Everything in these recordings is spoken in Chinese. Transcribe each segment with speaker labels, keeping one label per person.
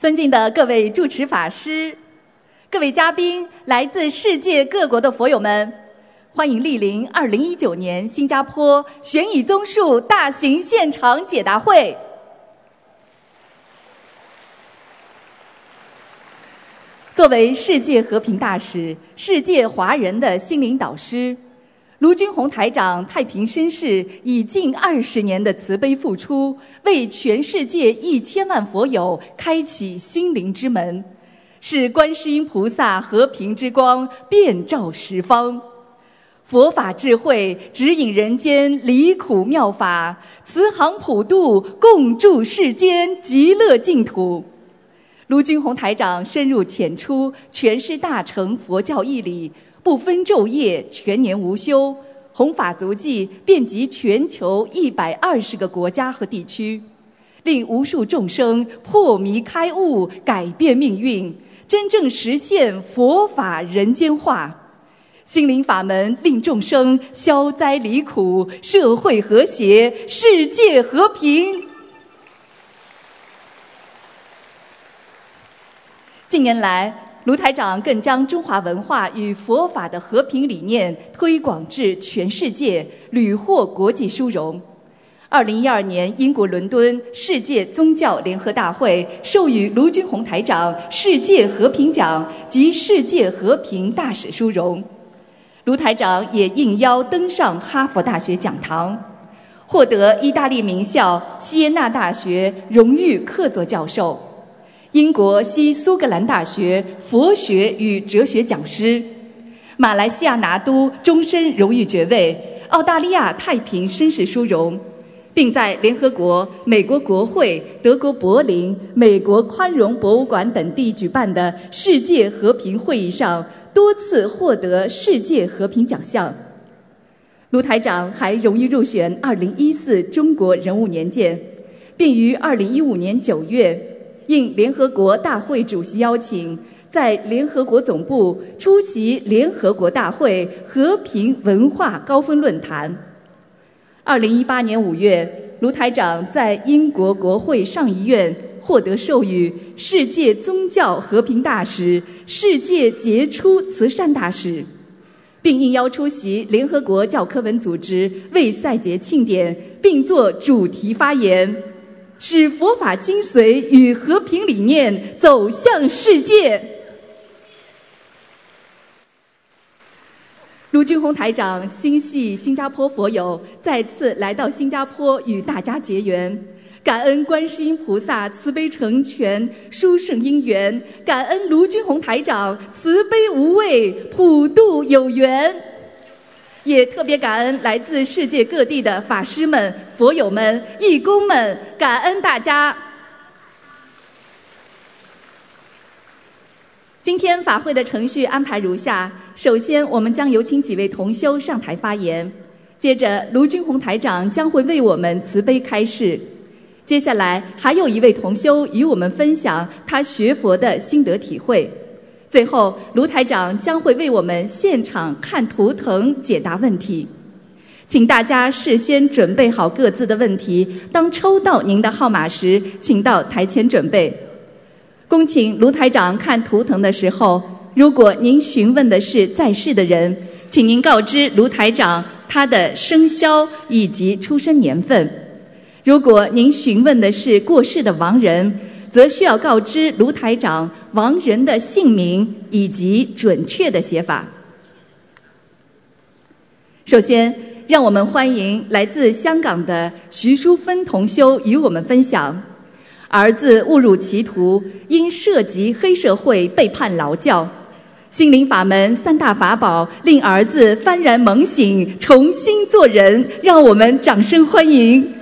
Speaker 1: 尊敬的各位主持法师、各位嘉宾、来自世界各国的佛友们，欢迎莅临二零一九年新加坡悬疑综述大型现场解答会。作为世界和平大使、世界华人的心灵导师。卢军宏台长太平绅士以近二十年的慈悲付出，为全世界一千万佛友开启心灵之门，是观世音菩萨和平之光遍照十方，佛法智慧指引人间离苦妙法，慈航普渡共筑世间极乐净土。卢军宏台长深入浅出诠释大乘佛教义理。不分昼夜，全年无休，弘法足迹遍及全球一百二十个国家和地区，令无数众生破迷开悟，改变命运，真正实现佛法人间化。心灵法门令众生消灾离苦，社会和谐，世界和平。近年来。卢台长更将中华文化与佛法的和平理念推广至全世界，屡获国际殊荣。二零一二年，英国伦敦世界宗教联合大会授予卢军宏台长世界和平奖及世界和平大使殊荣。卢台长也应邀登上哈佛大学讲堂，获得意大利名校锡耶纳大学荣誉客座教授。英国西苏格兰大学佛学与哲学讲师，马来西亚拿督终身荣誉爵位，澳大利亚太平绅士殊荣，并在联合国、美国国会、德国柏林、美国宽容博物馆等地举办的世界和平会议上多次获得世界和平奖项。卢台长还荣誉入选二零一四中国人物年鉴，并于二零一五年九月。应联合国大会主席邀请，在联合国总部出席联合国大会和平文化高峰论坛。二零一八年五月，卢台长在英国国会上议院获得授予世界宗教和平大使、世界杰出慈善大使，并应邀出席联合国教科文组织为赛节庆典，并作主题发言。使佛法精髓与和平理念走向世界。卢俊宏台长心系新加坡佛友，再次来到新加坡与大家结缘，感恩观世音菩萨慈悲成全殊胜因缘，感恩卢俊宏台长慈悲无畏普渡有缘。也特别感恩来自世界各地的法师们、佛友们、义工们，感恩大家。今天法会的程序安排如下：首先，我们将有请几位同修上台发言；接着，卢军宏台长将会为我们慈悲开示；接下来，还有一位同修与我们分享他学佛的心得体会。最后，卢台长将会为我们现场看图腾解答问题，请大家事先准备好各自的问题。当抽到您的号码时，请到台前准备。恭请卢台长看图腾的时候，如果您询问的是在世的人，请您告知卢台长他的生肖以及出生年份；如果您询问的是过世的亡人。则需要告知卢台长亡人的姓名以及准确的写法。首先，让我们欢迎来自香港的徐淑芬同修与我们分享：儿子误入歧途，因涉及黑社会被判劳教，心灵法门三大法宝令儿子幡然猛醒，重新做人。让我们掌声欢迎。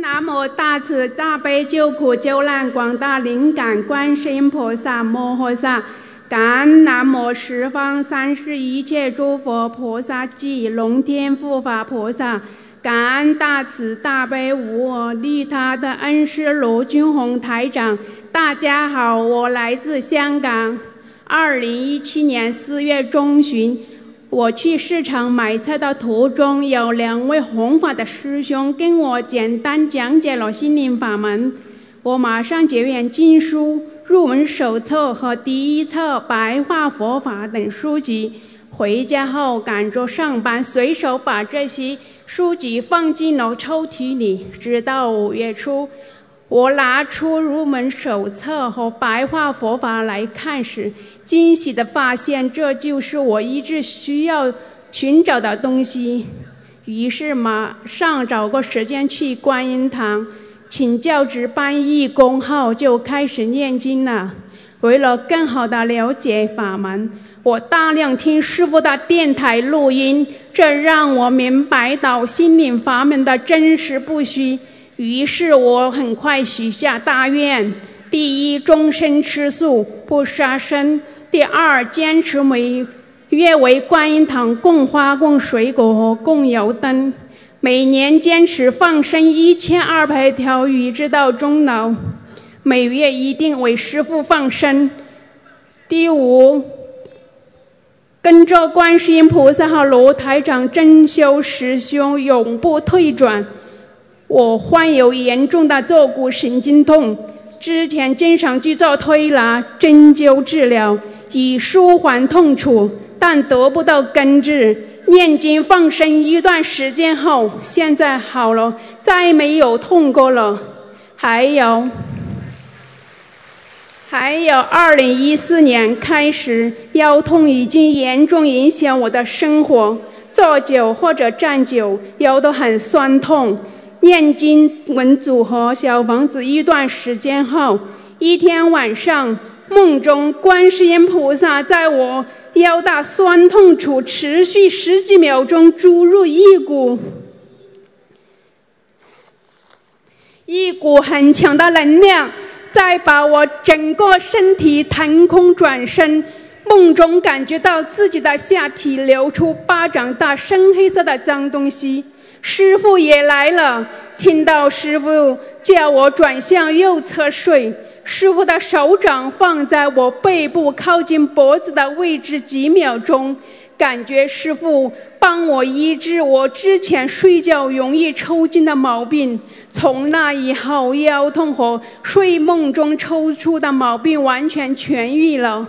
Speaker 2: 南无大慈大悲救苦救难广大灵感观世音菩萨摩诃萨，感恩南无十方三世一切诸佛菩萨及龙天护法菩萨，感恩大慈大悲无我利他的恩师罗军红台长。大家好，我来自香港。二零一七年四月中旬，我去市场买菜的途中，有两位弘法的师兄跟我简单讲解了心灵法门。我马上结缘经书、入门手册和第一册白话佛法等书籍。回家后赶着上班，随手把这些书籍放进了抽屉里。直到五月初，我拿出入门手册和白话佛法来看时，惊喜地发现这就是我一直需要寻找的东西。于是马上找个时间去观音堂请教值班义工后，就开始念经了。为了更好地了解法门。我大量听师傅的电台录音，这让我明白到心灵法门的真实不虚。于是我很快许下大愿：第一，终身吃素不杀生；第二，坚持每月为观音堂供花、供水果和供油灯；每年坚持放生一千二百条鱼直到终老；每月一定为师傅放生。第五。跟着观世音菩萨和罗台长真修师兄，永不退转。我患有严重的坐骨神经痛，之前经常去做推拿、针灸治疗，以舒缓痛楚，但得不到根治。念经放生一段时间后，现在好了，再没有痛过了。还有。还有，二零一四年开始，腰痛已经严重影响我的生活，坐久或者站久，腰都很酸痛。念经文组合小房子一段时间后，一天晚上梦中，观世音菩萨在我腰大酸痛处持续十几秒钟注入一股一股很强的能量。再把我整个身体腾空转身，梦中感觉到自己的下体流出巴掌大深黑色的脏东西。师傅也来了，听到师傅叫我转向右侧睡，师傅的手掌放在我背部靠近脖子的位置几秒钟，感觉师傅。帮我医治我之前睡觉容易抽筋的毛病，从那以后腰痛和睡梦中抽搐的毛病完全痊愈了。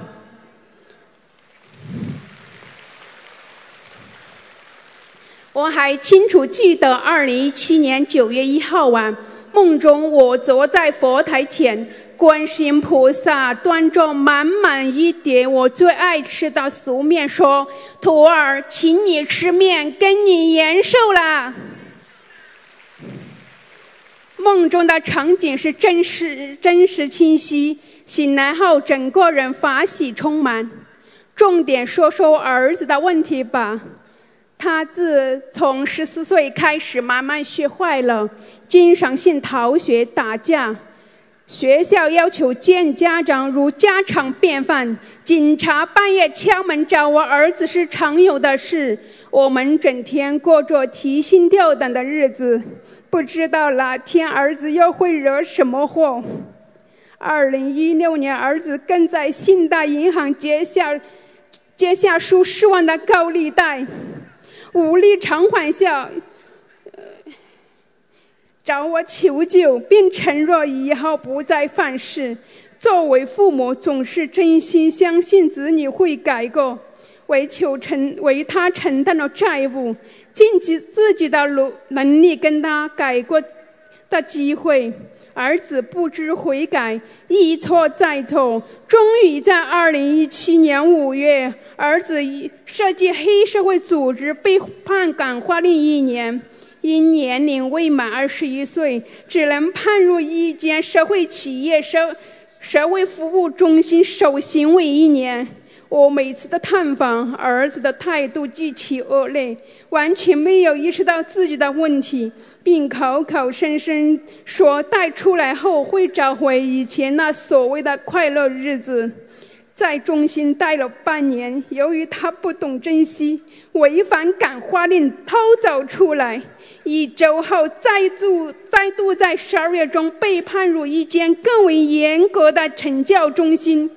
Speaker 2: 我还清楚记得，二零一七年九月一号晚，梦中我坐在佛台前。观世音菩萨端着满满一碟我最爱吃的素面，说：“徒儿，请你吃面，跟你延寿了。”梦中的场景是真实、真实清晰。醒来后，整个人法喜充满。重点说说儿子的问题吧。他自从十四岁开始，慢慢学坏了，经常性逃学、打架。学校要求见家长如家常便饭，警察半夜敲门找我儿子是常有的事。我们整天过着提心吊胆的日子，不知道哪天儿子又会惹什么祸。二零一六年，儿子更在信贷银行接下接下数十万的高利贷，无力偿还下。找我求救，并承诺以后不再犯事。作为父母，总是真心相信子女会改过，为求承为他承担了债务，尽己自己的努能力跟他改过的机会。儿子不知悔改，一错再错，终于在二零一七年五月，儿子以涉及黑社会组织被判感化令一年。因年龄未满二十一岁，只能判入一间社会企业社社会服务中心受刑为一年。我每次的探访，儿子的态度极其恶劣，完全没有意识到自己的问题，并口口声声说带出来后会找回以前那所谓的快乐日子。在中心待了半年，由于他不懂珍惜，违反感化令偷走出来。一周后，再度再度在十二月中被判入一间更为严格的惩教中心。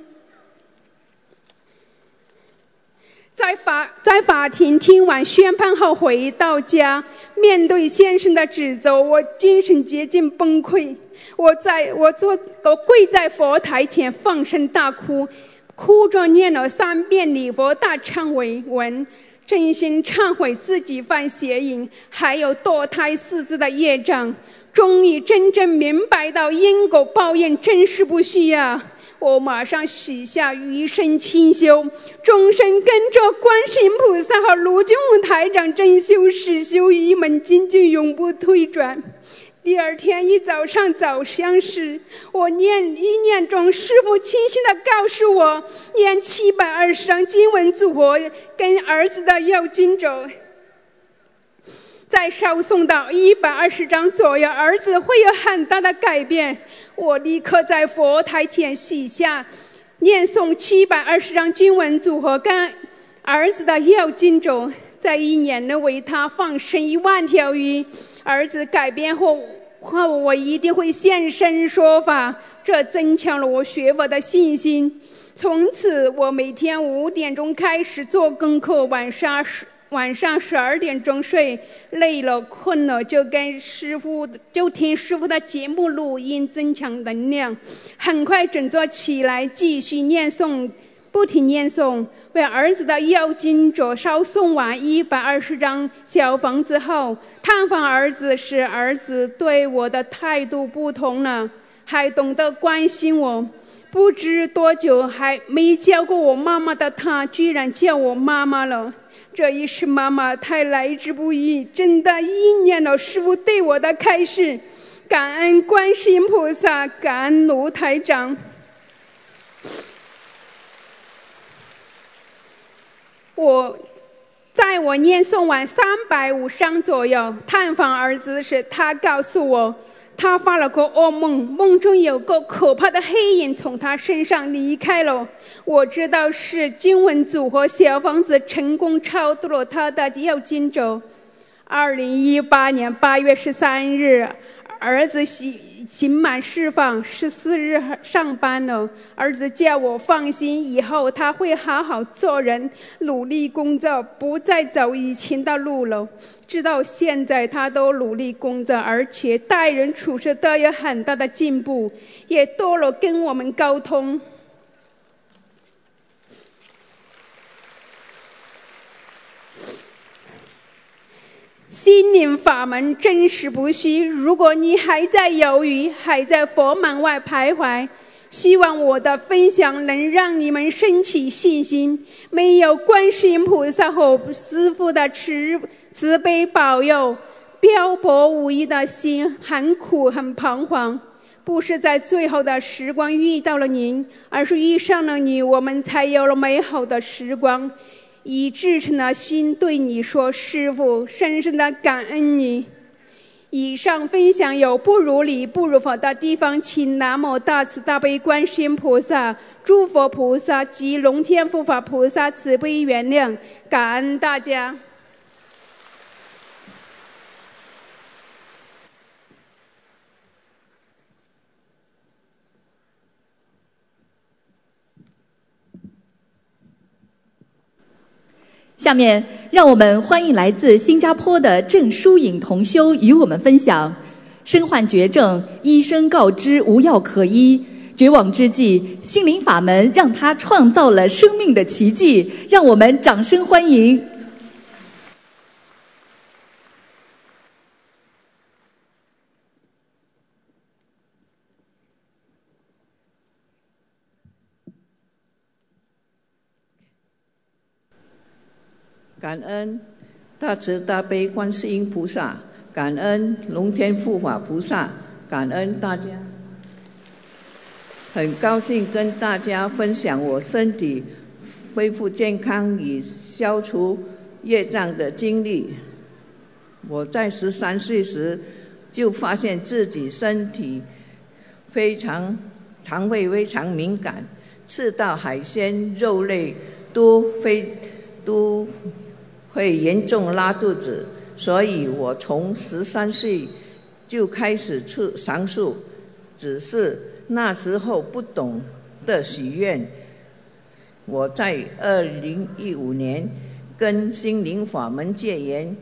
Speaker 2: 在法在法庭听完宣判后回到家，面对先生的指责，我精神接近崩溃。我在我坐我跪在佛台前放声大哭。哭着念了三遍礼佛大忏悔文，真心忏悔自己犯邪淫，还有堕胎四字的业障。终于真正明白到因果报应真是不虚呀！我马上许下余生清修，终身跟着观世音菩萨和卢俊宏台长真修实修一门精进，永不退转。第二天一早上早香时，我念一念中，师傅清晰的告诉我，念七百二十张经文组合跟儿子的要经咒，再烧送到一百二十张左右，儿子会有很大的改变。我立刻在佛台前许下，念诵七百二十张经文组合跟儿子的要经咒，在一年内为他放生一万条鱼。儿子改变后。后我一定会现身说法，这增强了我学佛的信心。从此，我每天五点钟开始做功课，晚上十晚上十二点钟睡。累了困了，就跟师傅就听师傅的节目录音，增强能量。很快振作起来，继续念诵。不停念诵，为儿子的要经者烧送完一百二十张小房子后，探访儿子时，儿子对我的态度不同了，还懂得关心我。不知多久，还没叫过我妈妈的他，居然叫我妈妈了。这一世妈妈太来之不易，真的应验了师傅对我的开示。感恩观世音菩萨，感恩卢台长。我在我念诵完三百五章左右，探访儿子时，他告诉我，他发了个噩梦，梦中有个可怕的黑影从他身上离开了。我知道是经文组和小房子成功超度了他的要经者。二零一八年八月十三日。儿子刑刑满释放，十四日上班了。儿子叫我放心，以后他会好好做人，努力工作，不再走以前的路了。直到现在，他都努力工作，而且待人处事都有很大的进步，也多了跟我们沟通。心灵法门真实不虚。如果你还在犹豫，还在佛门外徘徊，希望我的分享能让你们升起信心。没有观世音菩萨和师父的慈慈悲保佑，漂泊无依的心很苦很彷徨。不是在最后的时光遇到了您，而是遇上了你，我们才有了美好的时光。以至诚的心对你说：“师傅，深深的感恩你。”以上分享有不如理、不如法的地方，请南无大慈大悲观世音菩萨、诸佛菩萨及龙天护法菩萨慈悲原谅，感恩大家。
Speaker 1: 下面，让我们欢迎来自新加坡的郑淑颖同修与我们分享：身患绝症，医生告知无药可医，绝望之际，心灵法门让他创造了生命的奇迹。让我们掌声欢迎。
Speaker 3: 感恩大慈大悲观世音菩萨，感恩龙天护法菩萨，感恩大家。很高兴跟大家分享我身体恢复健康与消除业障的经历。我在十三岁时就发现自己身体非常肠胃非常敏感，吃到海鲜、肉类都非都会严重拉肚子，所以我从十三岁就开始吃长素，只是那时候不懂得许愿。我在二零一五年跟心灵法门戒严，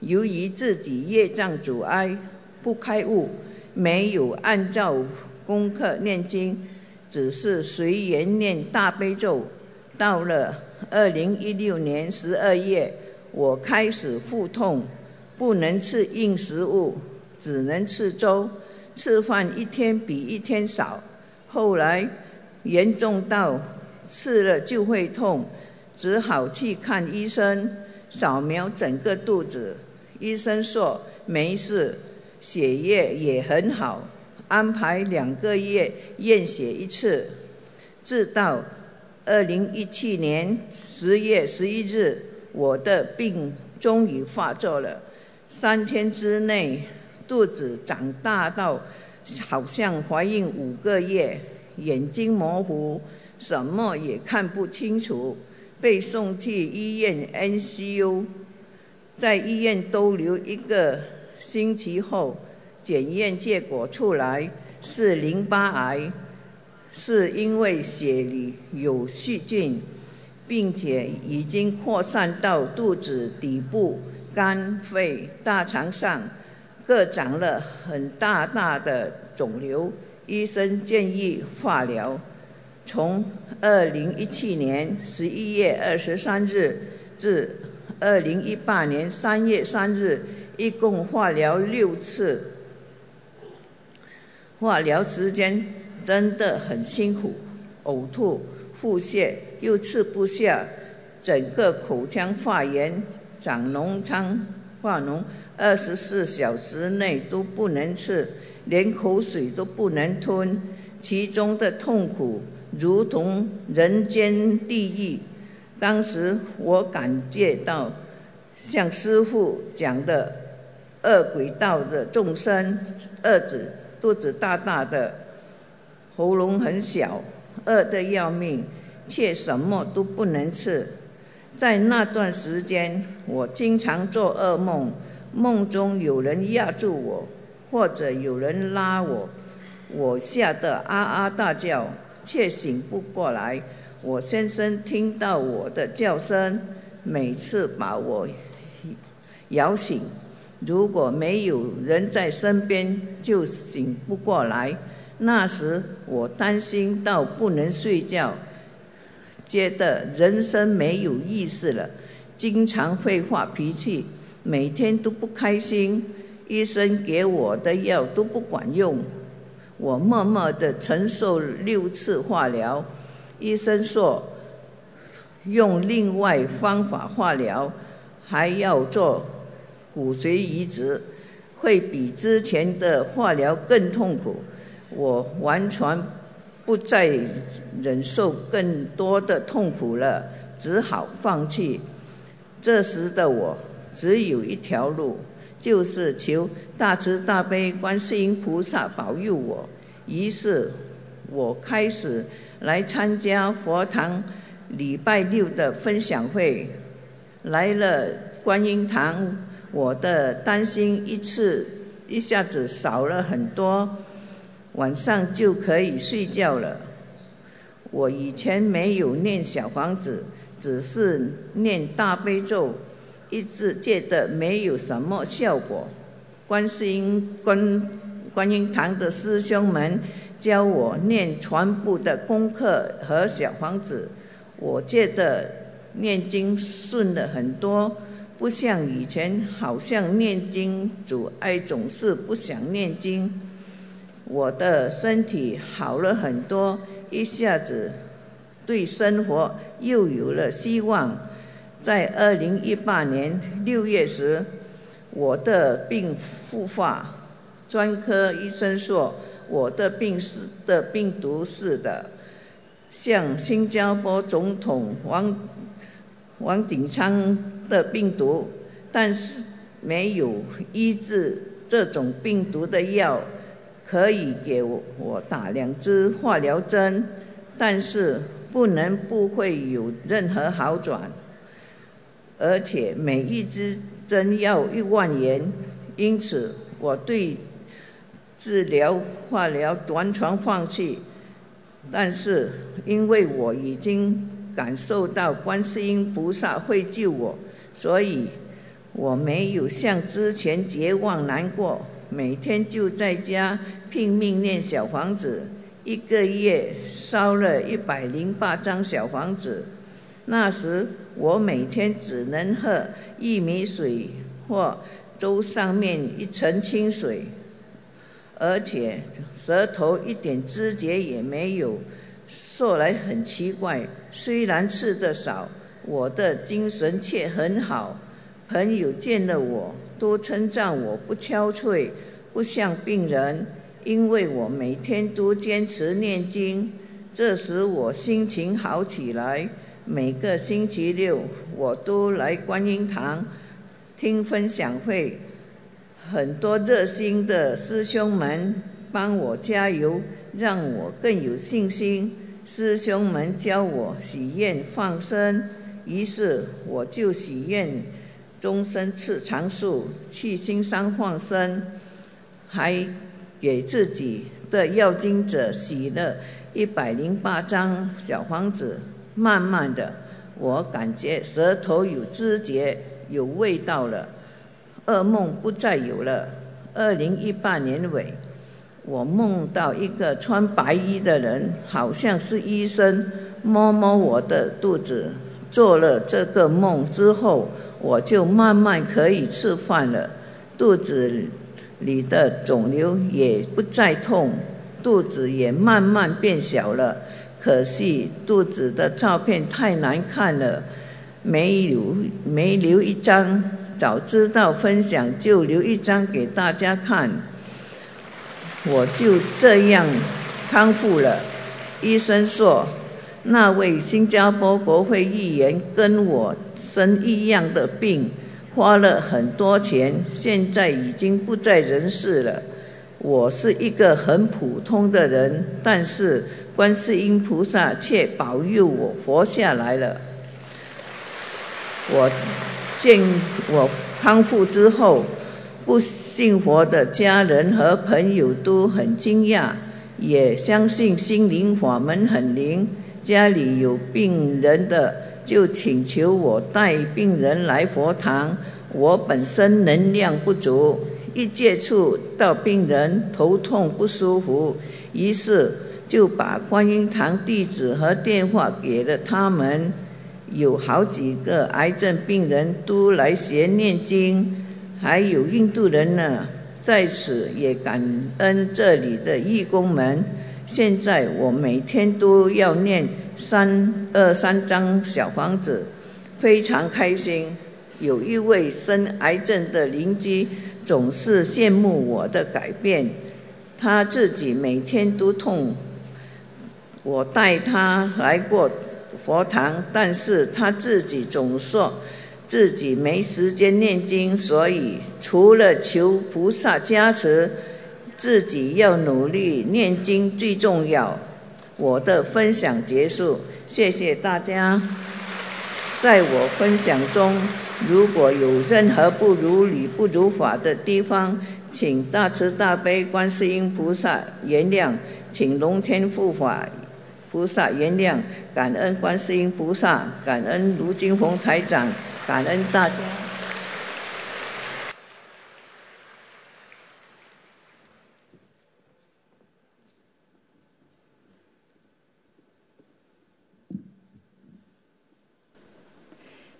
Speaker 3: 由于自己业障阻碍，不开悟，没有按照功课念经。只是随缘念大悲咒，到了二零一六年十二月，我开始腹痛，不能吃硬食物，只能吃粥，吃饭一天比一天少。后来严重到吃了就会痛，只好去看医生，扫描整个肚子，医生说没事，血液也很好。安排两个月验血一次，直到二零一七年十月十一日，我的病终于发作了。三天之内，肚子长大到好像怀孕五个月，眼睛模糊，什么也看不清楚，被送去医院 NCU，在医院逗留一个星期后。检验结果出来是淋巴癌，是因为血里有细菌，并且已经扩散到肚子底部、肝、肺、大肠上，各长了很大大的肿瘤。医生建议化疗。从二零一七年十一月二十三日至二零一八年三月三日，一共化疗六次。化疗时间真的很辛苦，呕吐、腹泻，又吃不下，整个口腔发炎、长脓疮、化脓，二十四小时内都不能吃，连口水都不能吞，其中的痛苦如同人间地狱。当时我感觉到，像师父讲的，恶鬼道的众生，二子。肚子大大的，喉咙很小，饿得要命，却什么都不能吃。在那段时间，我经常做噩梦，梦中有人压住我，或者有人拉我，我吓得啊啊大叫，却醒不过来。我先生听到我的叫声，每次把我摇醒。如果没有人在身边，就醒不过来。那时我担心到不能睡觉，觉得人生没有意思了，经常会发脾气，每天都不开心。医生给我的药都不管用，我默默的承受六次化疗。医生说，用另外方法化疗，还要做。骨髓移植会比之前的化疗更痛苦，我完全不再忍受更多的痛苦了，只好放弃。这时的我只有一条路，就是求大慈大悲观世音菩萨保佑我。于是，我开始来参加佛堂礼拜六的分享会，来了观音堂。我的担心一次一下子少了很多，晚上就可以睡觉了。我以前没有念小房子，只是念大悲咒，一直觉得没有什么效果。观世音观观音堂的师兄们教我念全部的功课和小房子，我觉得念经顺了很多。不像以前，好像念经阻碍，总是不想念经。我的身体好了很多，一下子对生活又有了希望。在二零一八年六月时，我的病复发，专科医生说我的病是的病毒是的，像新加坡总统王王鼎昌。的病毒，但是没有医治这种病毒的药，可以给我打两支化疗针，但是不能不会有任何好转，而且每一支针要一万元，因此我对治疗化疗完全放弃。但是因为我已经感受到观世音菩萨会救我，所以我没有像之前绝望难过，每天就在家拼命念小房子。一个月烧了一百零八张小房子，那时我每天只能喝薏米水或粥上面一层清水，而且舌头一点知觉也没有，说来很奇怪。虽然吃的少，我的精神却很好。朋友见了我都称赞我不憔悴，不像病人。因为我每天都坚持念经，这时我心情好起来。每个星期六我都来观音堂听分享会，很多热心的师兄们帮我加油，让我更有信心。师兄们教我许愿放生，于是我就许愿终身吃长素，去新山放生，还。给自己的要经者洗了一百零八张小房子，慢慢的，我感觉舌头有知觉，有味道了，噩梦不再有了。二零一八年尾，我梦到一个穿白衣的人，好像是医生，摸摸我的肚子。做了这个梦之后，我就慢慢可以吃饭了，肚子。里的肿瘤也不再痛，肚子也慢慢变小了。可惜肚子的照片太难看了，没留没留一张。早知道分享就留一张给大家看。我就这样康复了。医生说，那位新加坡国会议员跟我生一样的病。花了很多钱，现在已经不在人世了。我是一个很普通的人，但是观世音菩萨却保佑我活下来了。我见我康复之后，不信佛的家人和朋友都很惊讶，也相信心灵法门很灵。家里有病人的。就请求我带病人来佛堂。我本身能量不足，一接触到病人头痛不舒服，于是就把观音堂地址和电话给了他们。有好几个癌症病人都来学念经，还有印度人呢。在此也感恩这里的义工们。现在我每天都要念。三二三张小房子，非常开心。有一位生癌症的邻居总是羡慕我的改变，他自己每天都痛。我带他来过佛堂，但是他自己总说自己没时间念经，所以除了求菩萨加持，自己要努力念经最重要。我的分享结束，谢谢大家。在我分享中，如果有任何不如理、不如法的地方，请大慈大悲观世音菩萨原谅，请龙天护法菩萨原谅，感恩观世音菩萨，感恩卢金红台长，感恩大家。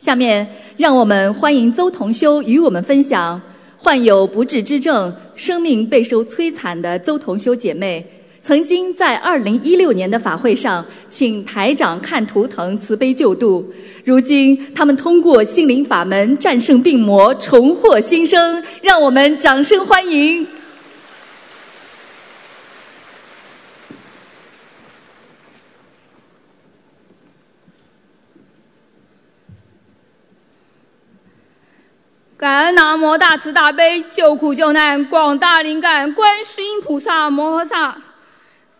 Speaker 1: 下面，让我们欢迎邹同修与我们分享患有不治之症、生命备受摧残的邹同修姐妹，曾经在2016年的法会上请台长看图腾慈悲救度，如今他们通过心灵法门战胜病魔，重获新生，让我们掌声欢迎。
Speaker 4: 感恩南无大慈大悲救苦救难广大灵感观世音菩萨摩诃萨，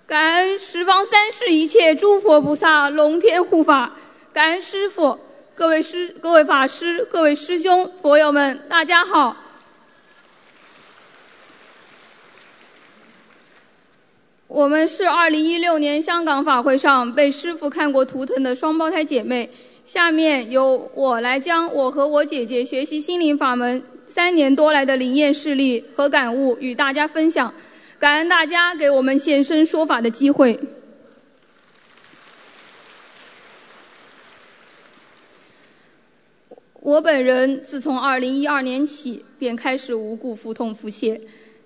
Speaker 4: 感恩十方三世一切诸佛菩萨龙天护法，感恩师父，各位师、各位法师、各位师兄、佛友们，大家好。我们是二零一六年香港法会上被师父看过图腾的双胞胎姐妹。下面由我来将我和我姐姐学习心灵法门三年多来的灵验事例和感悟与大家分享。感恩大家给我们现身说法的机会。我本人自从二零一二年起便开始无故腹痛腹泻，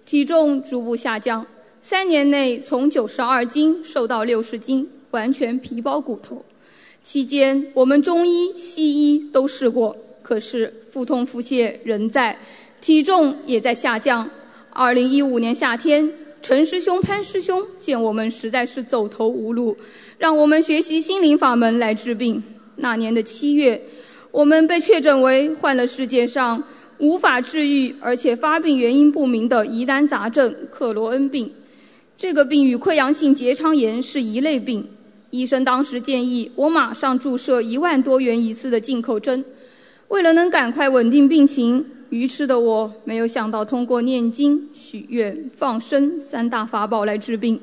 Speaker 4: 体重逐步下降。三年内从九十二斤瘦到六十斤，完全皮包骨头。期间我们中医、西医都试过，可是腹痛腹泻仍在，体重也在下降。二零一五年夏天，陈师兄、潘师兄见我们实在是走投无路，让我们学习心灵法门来治病。那年的七月，我们被确诊为患了世界上无法治愈而且发病原因不明的疑难杂症——克罗恩病。这个病与溃疡性结肠炎是一类病，医生当时建议我马上注射一万多元一次的进口针。为了能赶快稳定病情，愚痴的我没有想到通过念经、许愿、放生三大法宝来治病，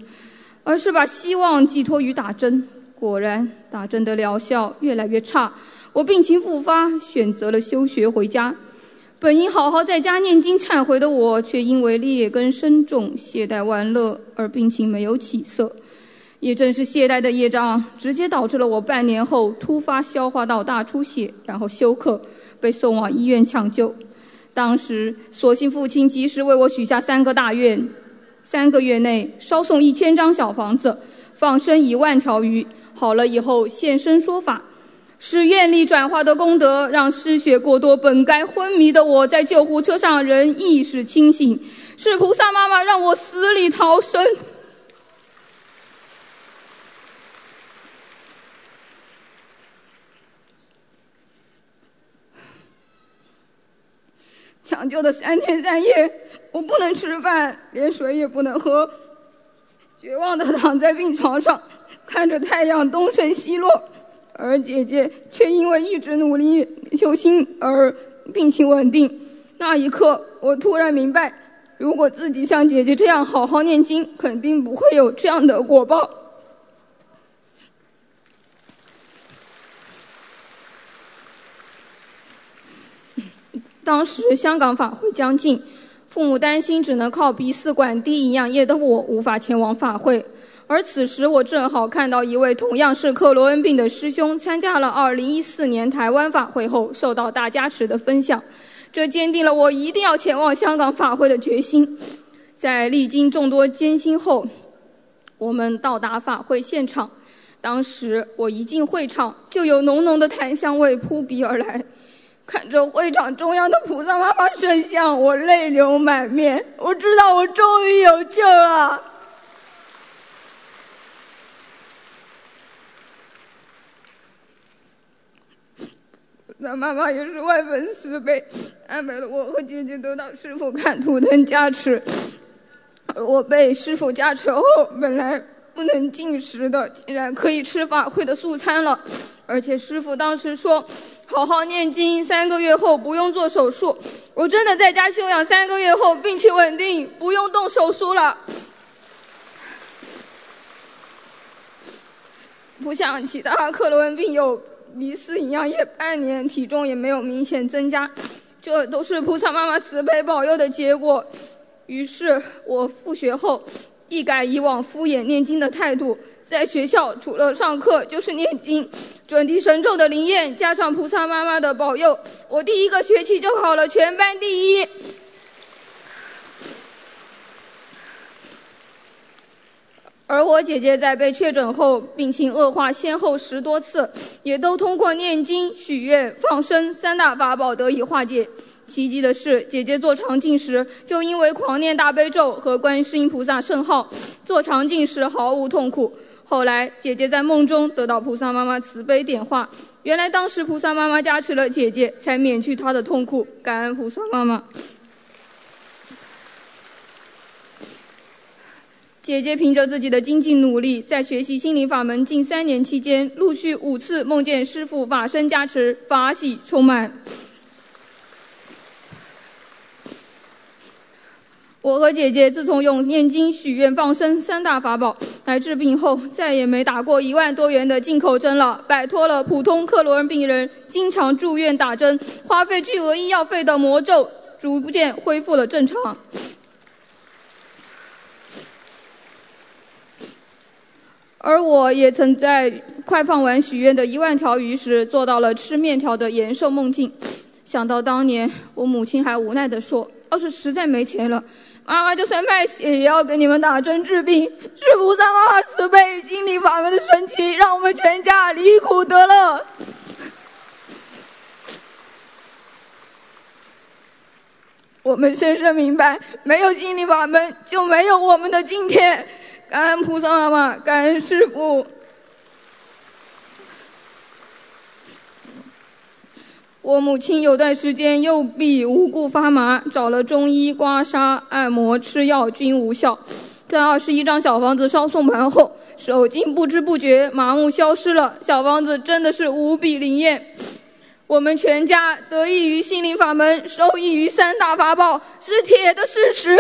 Speaker 4: 而是把希望寄托于打针。果然，打针的疗效越来越差，我病情复发，选择了休学回家。本应好好在家念经忏悔的我，却因为劣根深重、懈怠玩乐而病情没有起色。也正是懈怠的业障，直接导致了我半年后突发消化道大出血，然后休克，被送往医院抢救。当时，所幸父亲及时为我许下三个大愿：三个月内烧送一千张小房子，放生一万条鱼，好了以后现身说法。是愿力转化的功德，让失血过多、本该昏迷的我在救护车上仍意识清醒。是菩萨妈妈让我死里逃生。抢救的三天三夜，我不能吃饭，连水也不能喝，绝望的躺在病床上，看着太阳东升西落。而姐姐却因为一直努力修心而病情稳定。那一刻，我突然明白，如果自己像姐姐这样好好念经，肯定不会有这样的果报。当时香港法会将近，父母担心只能靠鼻饲管低营养液的我无法前往法会。而此时，我正好看到一位同样是克罗恩病的师兄参加了2014年台湾法会后受到大加持的分享，这坚定了我一定要前往香港法会的决心。在历经众多艰辛后，我们到达法会现场。当时我一进会场，就有浓浓的檀香味扑鼻而来。看着会场中央的菩萨妈妈圣像，我泪流满面。我知道我终于有救了。那妈妈也是万分慈悲，安排了我和姐姐得到师傅看图腾加持。我被师傅加持后，本来不能进食的，竟然可以吃法会的素餐了。而且师傅当时说，好好念经，三个月后不用做手术。我真的在家休养三个月后，病情稳定，不用动手术了。不像其他克罗恩病友。迷思营养液半年，体重也没有明显增加，这都是菩萨妈妈慈悲保佑的结果。于是我复学后，一改以往敷衍念经的态度，在学校除了上课就是念经，准提神咒的灵验加上菩萨妈妈的保佑，我第一个学期就考了全班第一。而我姐姐在被确诊后，病情恶化先后十多次，也都通过念经、许愿、放生三大法宝得以化解。奇迹的是，姐姐做肠镜时就因为狂念大悲咒和观世音菩萨圣号，做肠镜时毫无痛苦。后来，姐姐在梦中得到菩萨妈妈慈悲点化，原来当时菩萨妈妈加持了姐姐，才免去她的痛苦。感恩菩萨妈妈。姐姐凭着自己的精进努力，在学习心灵法门近三年期间，陆续五次梦见师父法身加持，法喜充满。我和姐姐自从用念经、许愿、放生三大法宝来治病后，再也没打过一万多元的进口针了，摆脱了普通克罗恩病人经常住院打针、花费巨额医药费的魔咒，逐渐恢复了正常。而我也曾在快放完许愿的一万条鱼时，做到了吃面条的延寿梦境。想到当年我母亲还无奈地说：“要是实在没钱了，妈妈就算卖血也要给你们打针治病。”是菩萨妈妈慈悲心理法门的神奇，让我们全家离苦得乐。我们深深明白，没有心理法门，就没有我们的今天。感恩菩萨妈妈，感恩师父。我母亲有段时间右臂无故发麻，找了中医刮痧、按摩、吃药均无效。在二十一张小房子烧送盘后，手竟不知不觉麻木消失了。小房子真的是无比灵验。我们全家得益于心灵法门，受益于三大法宝，是铁的事实。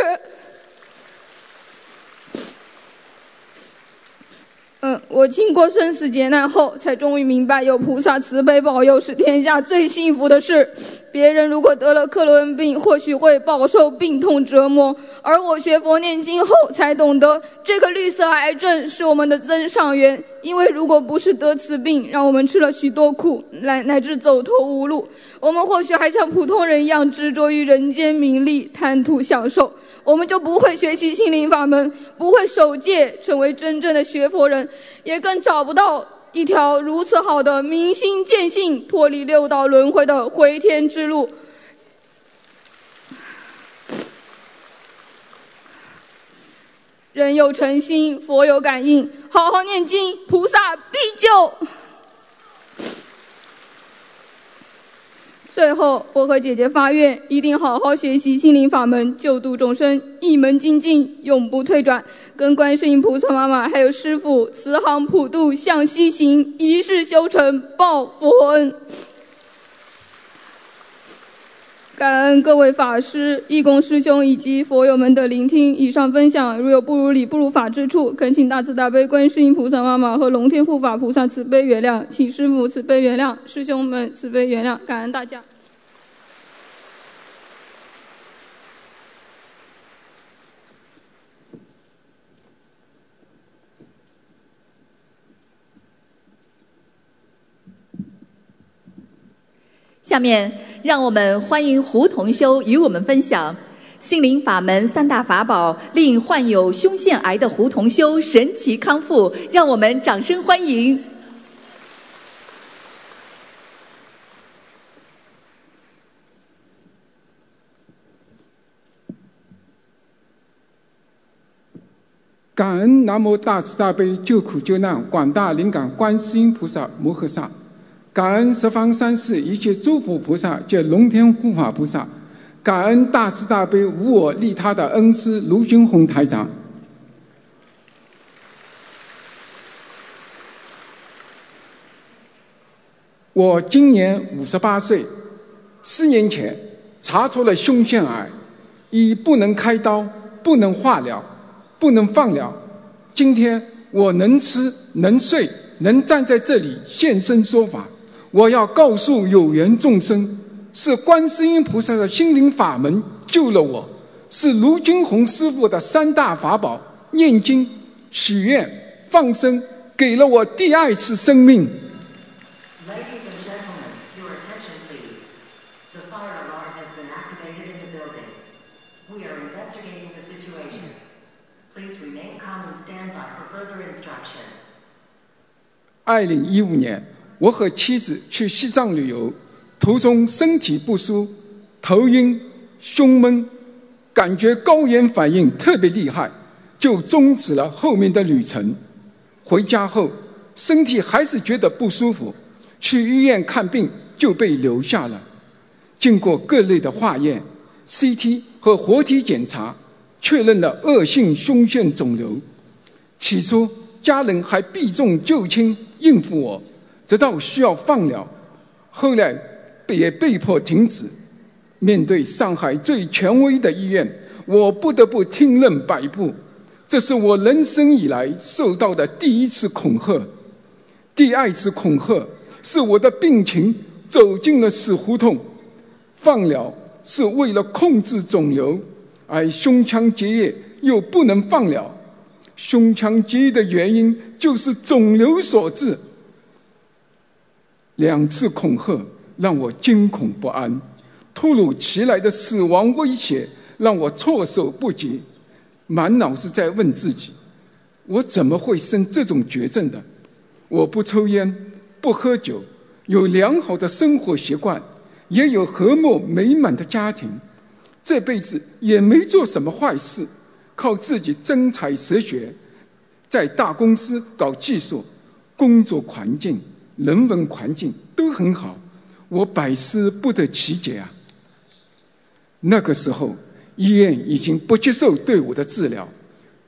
Speaker 4: 嗯，我经过生死劫难后，才终于明白，有菩萨慈悲保佑是天下最幸福的事。别人如果得了克罗恩病，或许会饱受病痛折磨，而我学佛念经后，才懂得这个绿色癌症是我们的增上缘。因为如果不是得此病，让我们吃了许多苦，乃乃至走投无路，我们或许还像普通人一样执着于人间名利，贪图享受。我们就不会学习心灵法门，不会守戒，成为真正的学佛人，也更找不到一条如此好的明心见性、脱离六道轮回的回天之路。人有诚心，佛有感应，好好念经，菩萨必救。最后，我和姐姐发愿，一定好好学习心灵法门，救度众生，一门精进，永不退转。跟观世音菩萨妈妈还有师父，慈航普渡向西行，一世修成报佛恩。感恩各位法师、义工师兄以及佛友们的聆听。以上分享如有不如理、不如法之处，恳请大慈大悲观世音菩萨妈妈和龙天护法菩萨慈悲原谅，请师父慈悲原谅，师兄们慈悲原谅。感恩大家。
Speaker 1: 下面，让我们欢迎胡同修与我们分享心灵法门三大法宝，令患有胸腺癌的胡同修神奇康复。让我们掌声欢迎！
Speaker 5: 感恩南无大慈大悲救苦救难广大灵感观世音菩萨摩诃萨。感恩十方三世一切诸佛菩萨及龙天护法菩萨，感恩大慈大悲无我利他的恩师卢军宏台长。我今年五十八岁，四年前查出了胸腺癌，已不能开刀，不能化疗，不能放疗。今天我能吃能睡，能站在这里现身说法。我要告诉有缘众生，是观世音菩萨的心灵法门救了我，是卢军红师傅的三大法宝——念经、许愿、放生，给了我第二次生命。二零一五年。我和妻子去西藏旅游，途中身体不舒，头晕、胸闷，感觉高原反应特别厉害，就终止了后面的旅程。回家后，身体还是觉得不舒服，去医院看病就被留下了。经过各类的化验、CT 和活体检查，确认了恶性胸腺肿瘤，起初家人还避重就轻应付我，直到需要放疗，后来也被迫停止。面对上海最权威的医院，我不得不听任摆布。这是我人生以来受到的第一次恐吓。第二次恐吓是我的病情走进了死胡同，放疗是为了控制肿瘤，而胸腔结液又不能放疗。胸腔结液的原因就是肿瘤所致。两次恐吓让我惊恐不安。突如其来的死亡威胁让我措手不及，满脑子在问自己：我怎么会生这种绝症的？我不抽烟，不喝酒，有良好的生活习惯，也有和睦美满的家庭，这辈子也没做什么坏事，靠自己真才实学，在大公司搞技术，工作环境、人文环境都很好，我百思不得其解啊！那个时候，医院已经不接受对我的治疗，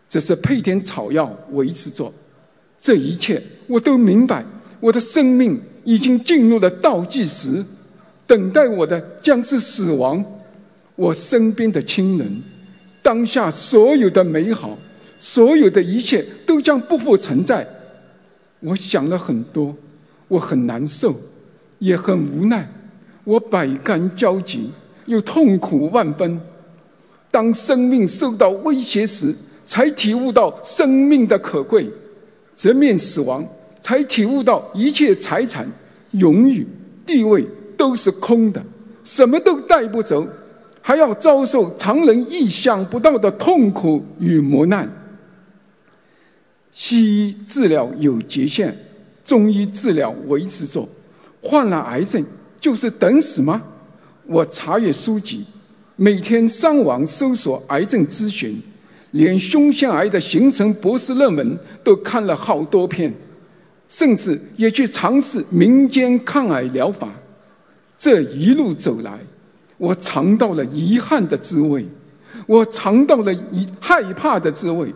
Speaker 5: 只是配点草药维持着。这一切我都明白，我的生命已经进入了倒计时，等待我的将是死亡。我身边的亲人，当下所有的美好，所有的一切都将不复存在。我想了很多，我很难受，也很无奈，我百感交集。又痛苦万分。当生命受到威胁时，才体悟到生命的可贵；直面死亡，才体悟到一切财产、荣誉、地位都是空的，什么都带不走，还要遭受常人意想不到的痛苦与磨难。西医治疗有极限，中医治疗维持着。患了癌症就是等死吗？我查阅书籍，每天上网搜索癌症咨询，连胸腺癌的形成博士论文都看了好多篇，甚至也去尝试民间抗癌疗法。这一路走来，我尝到了遗憾的滋味，我尝到了一害怕的滋味，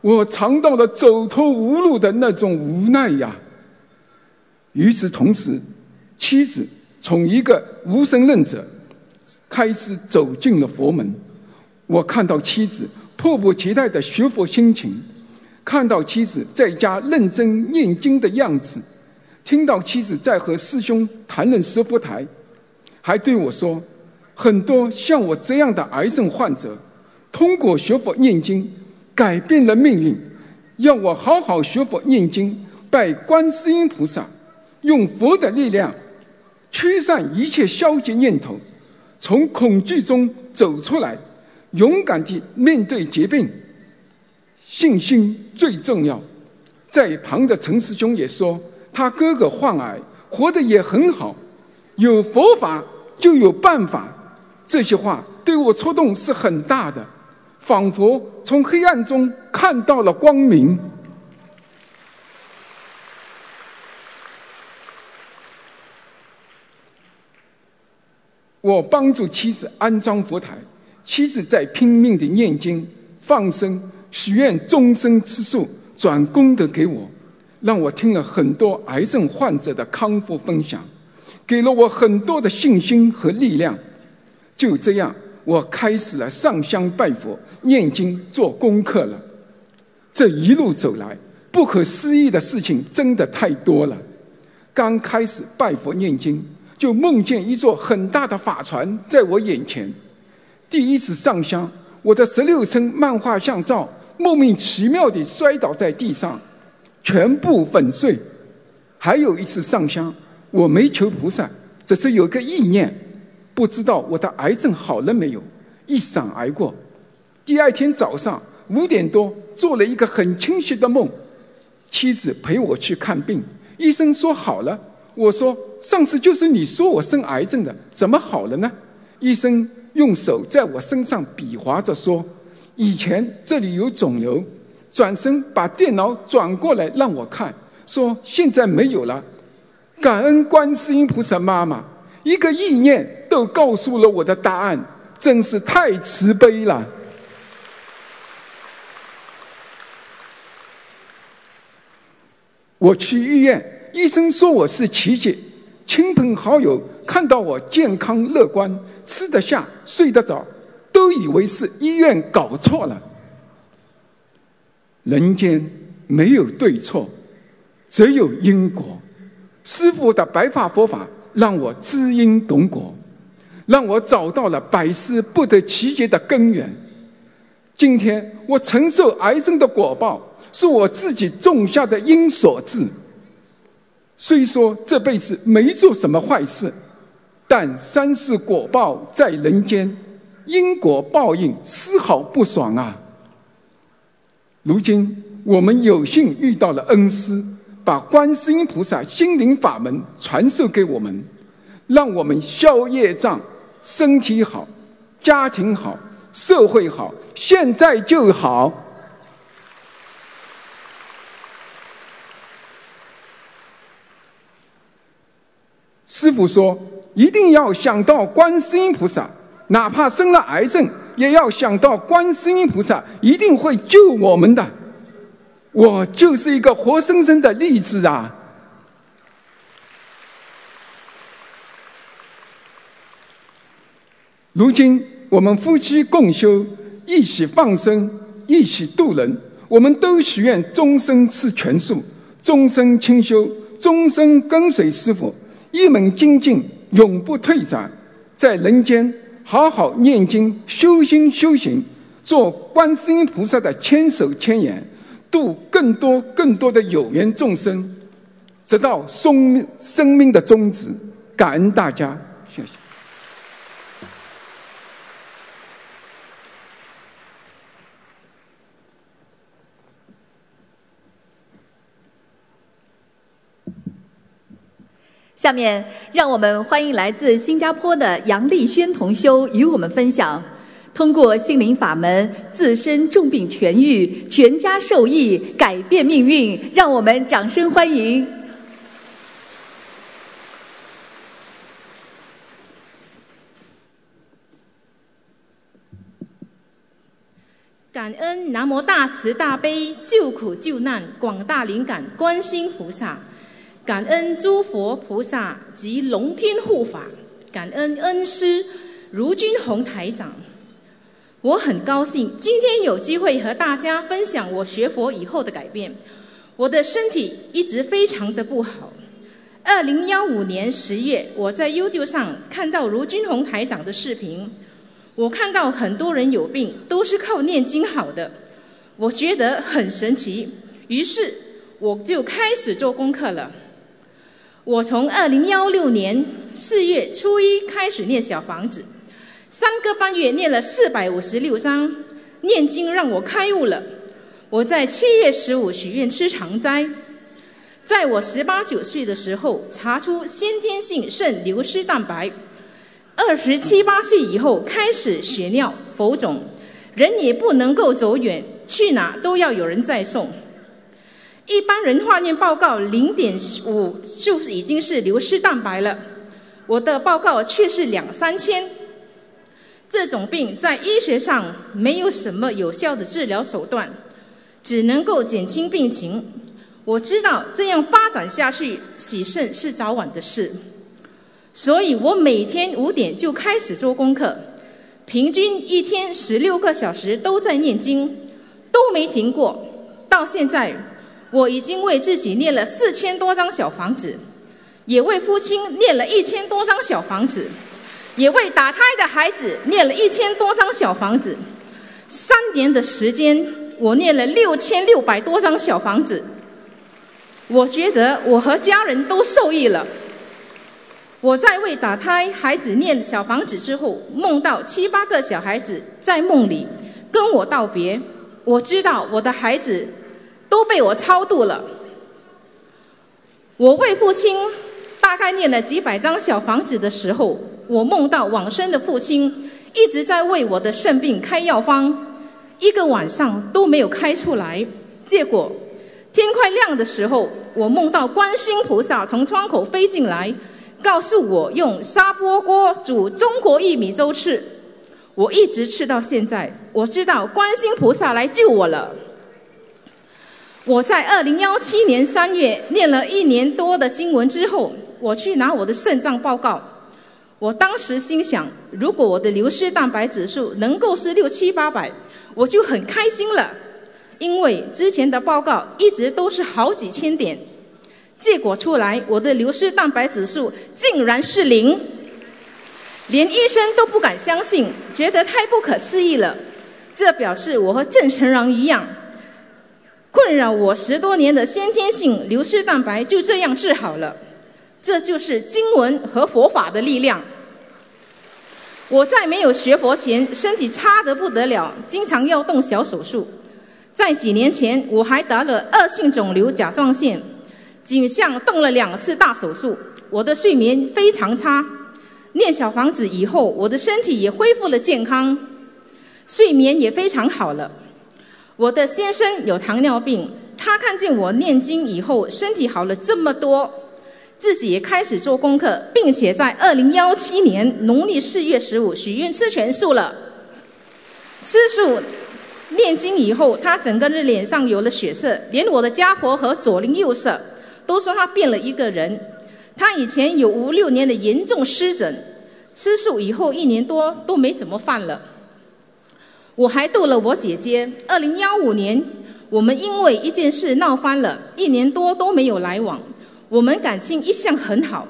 Speaker 5: 我尝到了走投无路的那种无奈呀。与此同时，妻子。从一个无神论者开始走进了佛门，我看到妻子迫不及待的学佛心情，看到妻子在家认真念经的样子，听到妻子在和师兄谈论十佛台，还对我说，很多像我这样的癌症患者，通过学佛念经改变了命运，要我好好学佛念经，拜观世音菩萨，用佛的力量。驱散一切消极念头，从恐惧中走出来，勇敢地面对疾病。信心最重要。在旁的陈师兄也说，他哥哥患癌，活得也很好。有佛法就有办法。这些话对我触动是很大的，仿佛从黑暗中看到了光明。我帮助妻子安装佛台，妻子在拼命的念经、放生、许愿终身吃素，转功德给我，让我听了很多癌症患者的康复分享，给了我很多的信心和力量。就这样，我开始了上香拜佛、念经、做功课了。这一路走来，不可思议的事情真的太多了。刚开始拜佛念经。就梦见一座很大的法船在我眼前，第一次上香，我的十六寸漫画相照莫名其妙地摔倒在地上，全部粉碎。还有一次上香，我没求菩萨，只是有个意念，不知道我的癌症好了没有，一闪而过。第二天早上五点多，做了一个很清晰的梦，妻子陪我去看病，医生说好了。我说：“上次就是你说我生癌症的，怎么好了呢？”医生用手在我身上比划着说：“以前这里有肿瘤。”转身把电脑转过来让我看，说：“现在没有了。”感恩观世音菩萨妈妈，一个意念都告诉了我的答案，真是太慈悲了。我去医院，医生说我是奇迹，亲朋好友看到我健康乐观，吃得下，睡得着，都以为是医院搞错了。人间没有对错，只有因果。师父的白发佛法让我知因懂果，让我找到了百思不得其解的根源。今天我承受癌症的果报，是我自己种下的因所致。虽说这辈子没做什么坏事，但三世果报在人间，因果报应丝毫不爽啊！如今我们有幸遇到了恩师，把观世音菩萨心灵法门传授给我们，让我们消业障，身体好，家庭好，社会好，现在就好。师傅说，一定要想到观世音菩萨，哪怕生了癌症。也要想到观世音菩萨一定会救我们的，我就是一个活生生的例子啊！如今我们夫妻共修，一起放生，一起度人，我们都许愿终生吃全素，终生清修，终生跟随师傅，一门精进，永不退转，在人间。好好念经、修心、修行，做观世音菩萨的千手千眼，度更多更多的有缘众生，直到生生命的终止。感恩大家，谢谢。
Speaker 1: 下面，让我们欢迎来自新加坡的杨丽轩同修与我们分享：通过心灵法门，自身重病痊愈，全家受益，改变命运。让我们掌声欢迎！
Speaker 6: 感恩南无大慈大悲救苦救难广大灵感观世菩萨。感恩诸佛菩萨及龙天护法，感恩恩师卢军宏台长。我很高兴今天有机会和大家分享我学佛以后的改变。我的身体一直非常的不好。二零幺五年十月，我在 YouTube 上看到卢军宏台长的视频，我看到很多人有病都是靠念经好的，我觉得很神奇，于是我就开始做功课了。我从二零幺六年四月初一开始念小房子，三个半月念了四百五十六章，念经让我开悟了。我在七月十五许愿吃长斋，在我十八九岁的时候查出先天性肾流失蛋白，二十七八岁以后开始血尿浮肿，人也不能够走远，去哪都要有人在送。一般人化验报告零点五就已经是流失蛋白了，我的报告却是两三千。这种病在医学上没有什么有效的治疗手段，只能够减轻病情。我知道这样发展下去，洗肾是早晚的事，所以我每天五点就开始做功课，平均一天十六个小时都在念经，都没停过，到现在。我已经为自己念了四千多张小房子，也为父亲念了一千多张小房子，也为打胎的孩子念了一千多张小房子。三年的时间，我念了六千六百多张小房子。我觉得我和家人都受益了。我在为打胎孩子念小房子之后，梦到七八个小孩子在梦里跟我道别。我知道我的孩子。被我超度了。我为父亲大概念了几百张小房子的时候，我梦到往生的父亲一直在为我的肾病开药方，一个晚上都没有开出来。结果天快亮的时候，我梦到观世菩萨从窗口飞进来，告诉我用砂锅锅煮中国薏米粥吃。我一直吃到现在，我知道观世菩萨来救我了。我在二零幺七年三月念了一年多的经文之后，我去拿我的肾脏报告。我当时心想，如果我的流失蛋白指数能够是六七八百，我就很开心了。因为之前的报告一直都是好几千点，结果出来我的流失蛋白指数竟然是零，连医生都不敢相信，觉得太不可思议了。这表示我和郑成阳一样。困扰我十多年的先天性流失蛋白就这样治好了，这就是经文和佛法的力量。我在没有学佛前，身体差得不得了，经常要动小手术。在几年前，我还得了恶性肿瘤甲状腺，颈项动了两次大手术。我的睡眠非常差，念小房子以后，我的身体也恢复了健康，睡眠也非常好了。我的先生有糖尿病，他看见我念经以后身体好了这么多，自己也开始做功课，并且在二零幺七年农历四月十五许愿吃全素了。吃素念经以后，他整个人脸上有了血色，连我的家婆和左邻右舍都说他变了一个人。他以前有五六年的严重湿疹，吃素以后一年多都没怎么犯了。我还逗了我姐姐。二零幺五年，我们因为一件事闹翻了，一年多都没有来往。我们感情一向很好，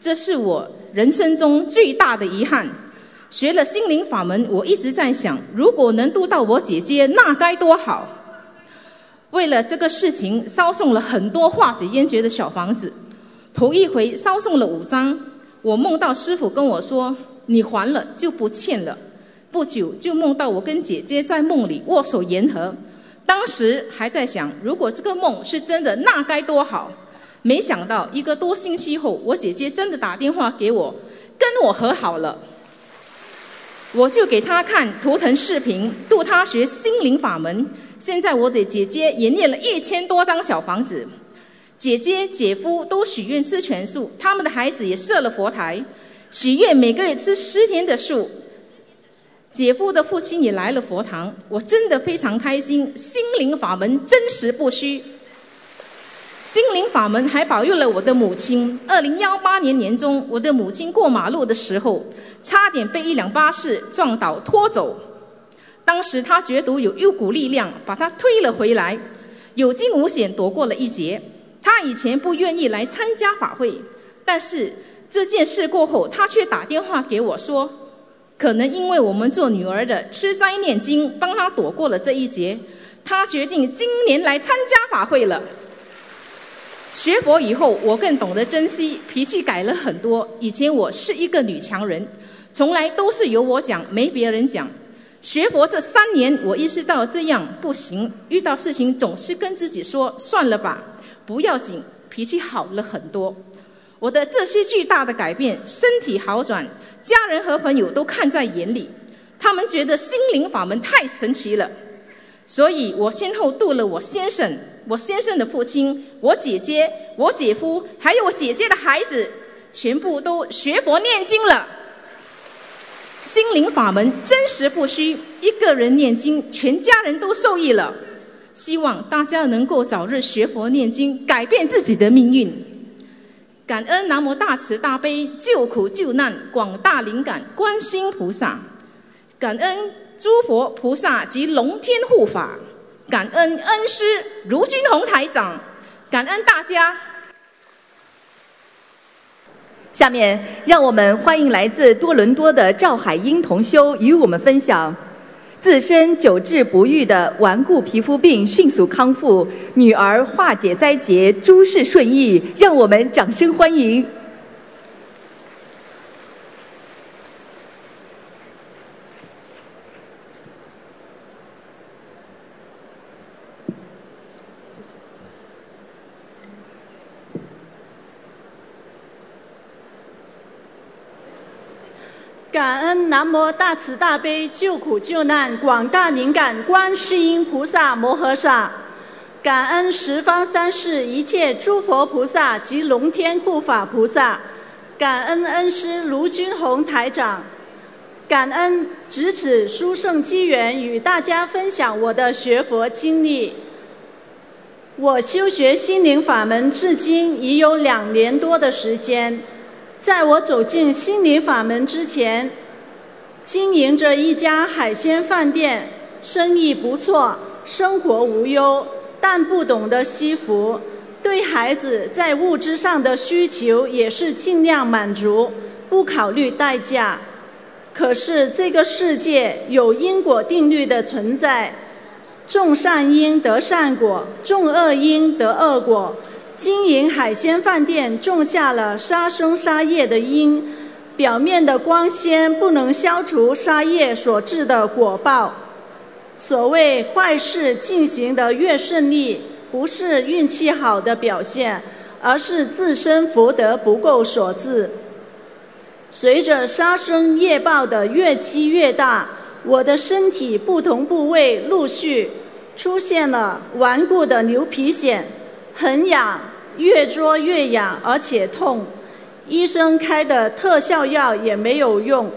Speaker 6: 这是我人生中最大的遗憾。学了心灵法门，我一直在想，如果能渡到我姐姐，那该多好。为了这个事情，烧送了很多化解冤结的小房子。头一回烧送了五张，我梦到师傅跟我说：“你还了就不欠了。”不久就梦到我跟姐姐在梦里握手言和，当时还在想，如果这个梦是真的，那该多好。没想到一个多星期后，我姐姐真的打电话给我，跟我和好了。我就给她看图腾视频，度她学心灵法门。现在我的姐姐也念了一千多张小房子，姐姐姐夫都许愿吃全素，他们的孩子也设了佛台，许愿每个月吃十天的素。姐夫的父亲也来了佛堂，我真的非常开心。心灵法门真实不虚，心灵法门还保佑了我的母亲。二零幺八年年中，我的母亲过马路的时候，差点被一辆巴士撞倒拖走。当时她觉得有一股力量把她推了回来，有惊无险躲过了一劫。她以前不愿意来参加法会，但是这件事过后，她却打电话给我说。可能因为我们做女儿的吃斋念经，帮他躲过了这一劫，他决定今年来参加法会了。学佛以后，我更懂得珍惜，脾气改了很多。以前我是一个女强人，从来都是由我讲，没别人讲。学佛这三年，我意识到这样不行，遇到事情总是跟自己说算了吧，不要紧，脾气好了很多。我的这些巨大的改变，身体好转。家人和朋友都看在眼里，他们觉得心灵法门太神奇了，所以我先后度了我先生、我先生的父亲、我姐姐、我姐夫，还有我姐姐的孩子，全部都学佛念经了。心灵法门真实不虚，一个人念经，全家人都受益了。希望大家能够早日学佛念经，改变自己的命运。感恩南无大慈大悲救苦救难广大灵感观世音菩萨，感恩诸佛菩萨及龙天护法，感恩恩师卢军宏台长，感恩大家。
Speaker 1: 下面让我们欢迎来自多伦多的赵海英同修与我们分享。自身久治不愈的顽固皮肤病迅速康复，女儿化解灾劫，诸事顺意，让我们掌声欢迎。
Speaker 7: 感恩南无大慈大悲救苦救难广大灵感观世音菩萨摩诃萨，感恩十方三世一切诸佛菩萨及龙天护法菩萨，感恩恩师卢军宏台长，感恩值此殊胜机缘与大家分享我的学佛经历。我修学心灵法门至今已有两年多的时间。在我走进心灵法门之前，经营着一家海鲜饭店，生意不错，生活无忧，但不懂得惜福。对孩子在物质上的需求也是尽量满足，不考虑代价。可是这个世界有因果定律的存在，种善因得善果，种恶因得恶果。经营海鲜饭店种下了杀生杀业的因。表面的光鲜不能消除杀业所致的果报。所谓坏事进行得越顺利，不是运气好的表现，而是自身福德不够所致。随着杀生业报的越积越大，我的身体不同部位陆续出现了顽固的牛皮癣，很痒，越捉越痒，而且痛。医生开的特效药也没有用，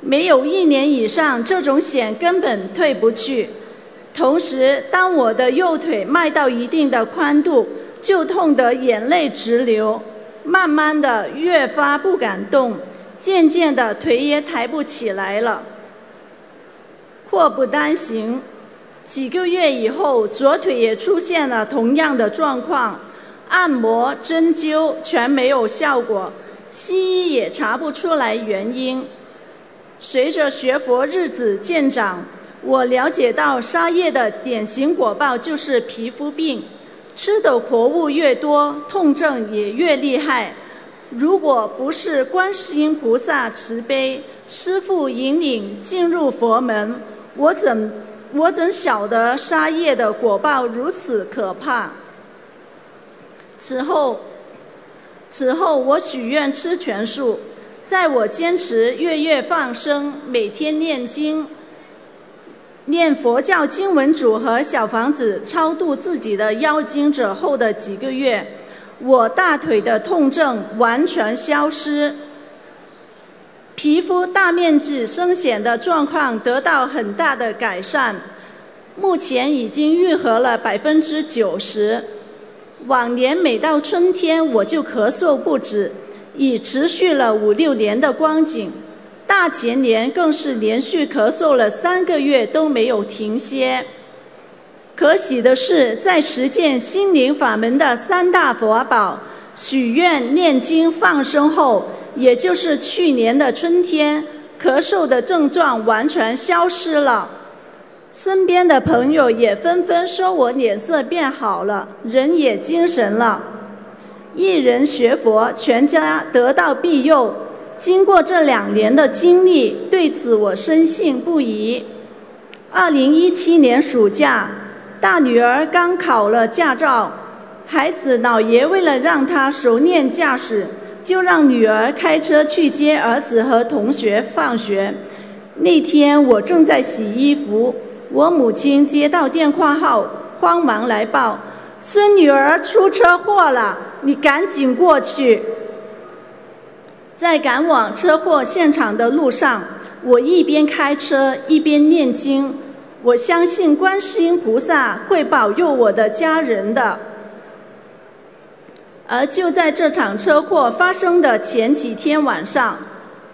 Speaker 7: 没有一年以上，这种癣根本退不去。同时，当我的右腿迈到一定的宽度，就痛得眼泪直流，慢慢的越发不敢动，渐渐的腿也抬不起来了。祸不单行，几个月以后，左腿也出现了同样的状况。按摩、针灸全没有效果，西医也查不出来原因。随着学佛日子渐长，我了解到沙叶的典型果报就是皮肤病，吃的活物越多，痛症也越厉害。如果不是观世音菩萨慈悲，师父引领进入佛门，我怎我怎晓得沙叶的果报如此可怕？此后，此后我许愿吃全素，在我坚持月月放生、每天念经、念佛教经文组合小房子超度自己的妖精者后的几个月，我大腿的痛症完全消失，皮肤大面积生癣的状况得到很大的改善，目前已经愈合了百分之九十。往年每到春天我就咳嗽不止，已持续了五六年的光景。大前年更是连续咳嗽了三个月都没有停歇。可喜的是，在实践心灵法门的三大佛宝——许愿、念经、放生后，也就是去年的春天，咳嗽的症状完全消失了。身边的朋友也纷纷说我脸色变好了，人也精神了。一人学佛，全家得到庇佑。经过这两年的经历，对此我深信不疑。二零一七年暑假，大女儿刚考了驾照，孩子姥爷为了让她熟练驾驶，就让女儿开车去接儿子和同学放学。那天我正在洗衣服。我母亲接到电话后，慌忙来报：“孙女儿出车祸了，你赶紧过去。”在赶往车祸现场的路上，我一边开车一边念经。我相信观世音菩萨会保佑我的家人的。而就在这场车祸发生的前几天晚上，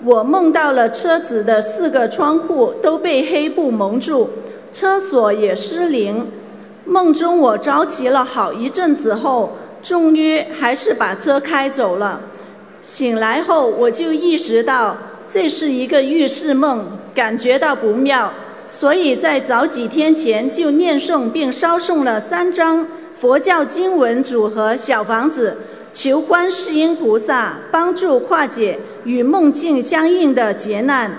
Speaker 7: 我梦到了车子的四个窗户都被黑布蒙住。车锁也失灵，梦中我着急了好一阵子后，终于还是把车开走了。醒来后，我就意识到这是一个预示梦，感觉到不妙，所以在早几天前就念诵并烧送了三张佛教经文组合小房子，求观世音菩萨帮助化解与梦境相应的劫难。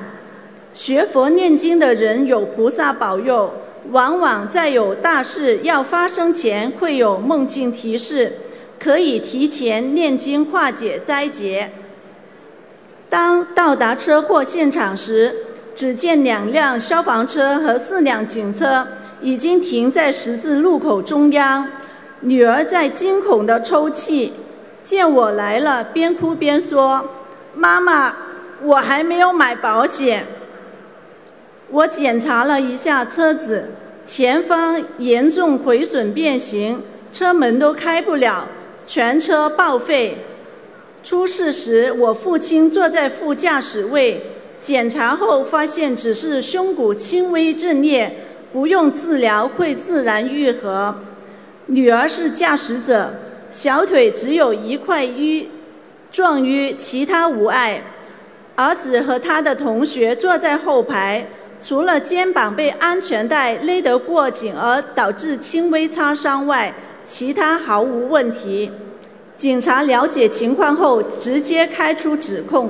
Speaker 7: 学佛念经的人有菩萨保佑，往往在有大事要发生前会有梦境提示，可以提前念经化解灾劫。当到达车祸现场时，只见两辆消防车和四辆警车已经停在十字路口中央。女儿在惊恐地抽泣，见我来了，边哭边说：“妈妈，我还没有买保险。”我检查了一下车子，前方严重毁损变形，车门都开不了，全车报废。出事时，我父亲坐在副驾驶位，检查后发现只是胸骨轻微震裂，不用治疗会自然愈合。女儿是驾驶者，小腿只有一块淤撞淤，其他无碍。儿子和他的同学坐在后排，除了肩膀被安全带勒得过紧而导致轻微擦伤外，其他毫无问题。警察了解情况后，直接开出指控：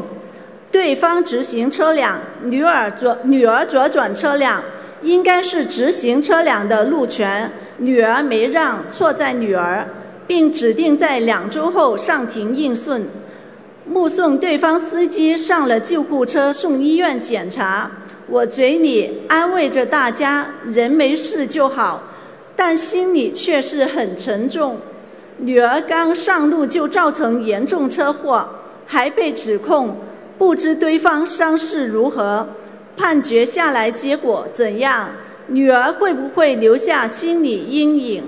Speaker 7: 对方直行车辆，女儿左女儿左转车辆，应该是直行车辆的路权，女儿没让，错在女儿，并指定在两周后上庭应讯。目送对方司机上了救护车送医院检查，我嘴里安慰着大家人没事就好，但心里却是很沉重。女儿刚上路就造成严重车祸，还被指控，不知对方伤势如何，判决下来结果怎样？女儿会不会留下心理阴影？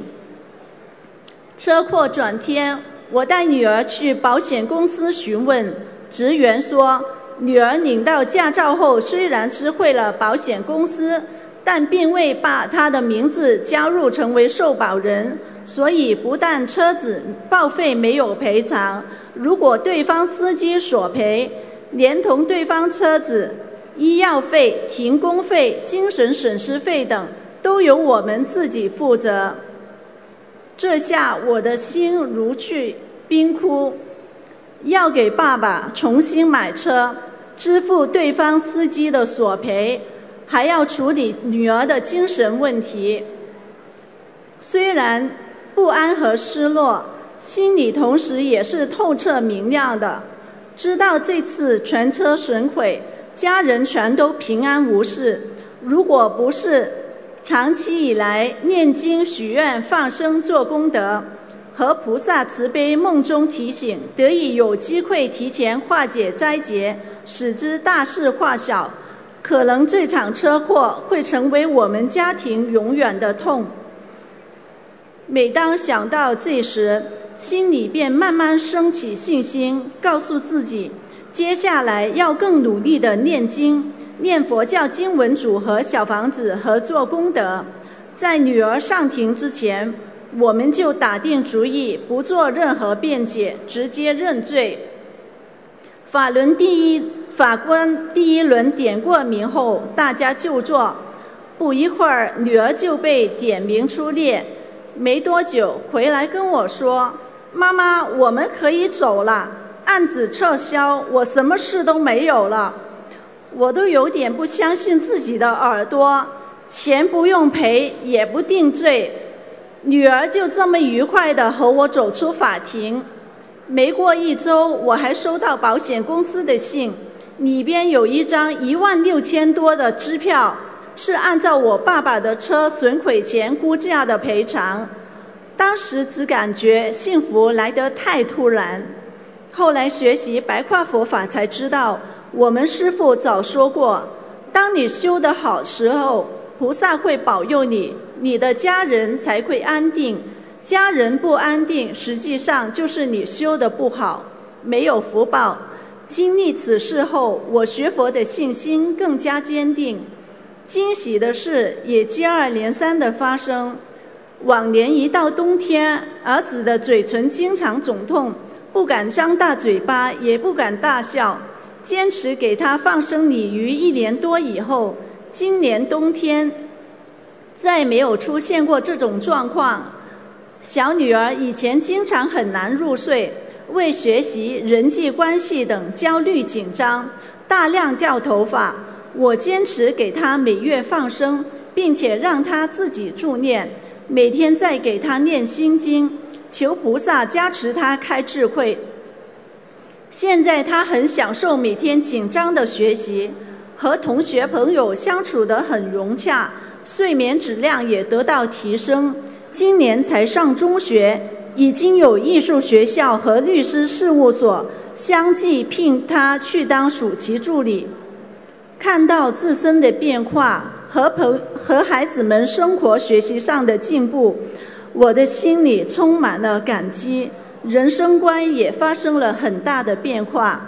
Speaker 7: 车祸转天。我带女儿去保险公司询问，职员说，女儿领到驾照后，虽然知会了保险公司，但并未把她的名字加入成为受保人，所以不但车子报废没有赔偿，如果对方司机索赔，连同对方车子医药费、停工费、精神损失费等，都由我们自己负责。这下我的心如去冰窟，要给爸爸重新买车，支付对方司机的索赔，还要处理女儿的精神问题。虽然不安和失落，心里同时也是透彻明亮的。知道这次全车损毁，家人全都平安无事。如果不是。长期以来念经许愿放生做功德，和菩萨慈悲梦中提醒，得以有机会提前化解灾劫，使之大事化小。可能这场车祸会成为我们家庭永远的痛。每当想到这时，心里便慢慢升起信心，告诉自己，接下来要更努力的念经。念佛教经文组合小房子合作功德，在女儿上庭之前，我们就打定主意不做任何辩解，直接认罪。法轮第一法官第一轮点过名后，大家就坐。不一会儿，女儿就被点名出列。没多久，回来跟我说：“妈妈，我们可以走了，案子撤销，我什么事都没有了。”我都有点不相信自己的耳朵，钱不用赔，也不定罪，女儿就这么愉快的和我走出法庭。没过一周，我还收到保险公司的信，里边有一张一万六千多的支票，是按照我爸爸的车损毁前估价的赔偿。当时只感觉幸福来得太突然，后来学习白话佛法才知道。我们师父早说过，当你修得好时候，菩萨会保佑你，你的家人才会安定。家人不安定，实际上就是你修的不好，没有福报。经历此事后，我学佛的信心更加坚定。惊喜的事也接二连三的发生。往年一到冬天，儿子的嘴唇经常肿痛，不敢张大嘴巴，也不敢大笑。坚持给他放生鲤鱼一年多以后，今年冬天再没有出现过这种状况。小女儿以前经常很难入睡，为学习、人际关系等焦虑紧张，大量掉头发。我坚持给她每月放生，并且让她自己助念，每天再给她念心经，求菩萨加持他开智慧。现在他很享受每天紧张的学习，和同学朋友相处得很融洽，睡眠质量也得到提升。今年才上中学，已经有艺术学校和律师事务所相继聘他去当暑期助理。看到自身的变化和朋和孩子们生活学习上的进步，我的心里充满了感激，人生观也发生了很大的变化。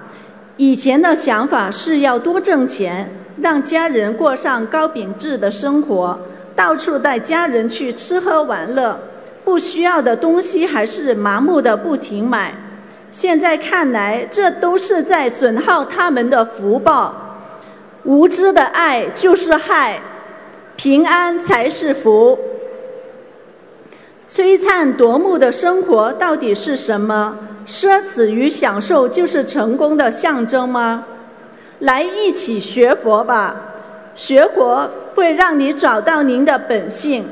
Speaker 7: 以前的想法是要多挣钱，让家人过上高品质的生活，到处带家人去吃喝玩乐，不需要的东西还是盲目的不停买。现在看来，这都是在损耗他们的福报。无知的爱就是害，平安才是福。璀璨夺目的生活到底是什么？奢侈与享受就是成功的象征吗？来一起学佛吧，学佛会让你找到您的本性，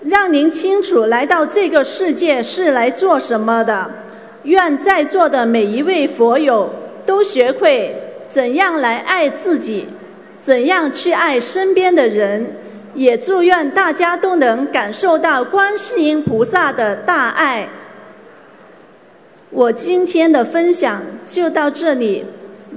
Speaker 7: 让您清楚来到这个世界是来做什么的。愿在座的每一位佛友都学会怎样来爱自己，怎样去爱身边的人，也祝愿大家都能感受到观世音菩萨的大爱。我今天的分享就到这里。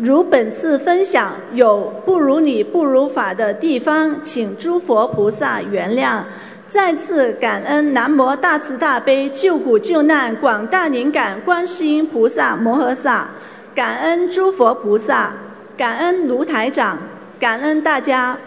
Speaker 7: 如本次分享有不如理、不如法的地方，请诸佛菩萨原谅。再次感恩南无大慈大悲救苦救难广大灵感观世音菩萨摩诃萨，感恩诸佛菩萨，感恩卢台长，感恩大家。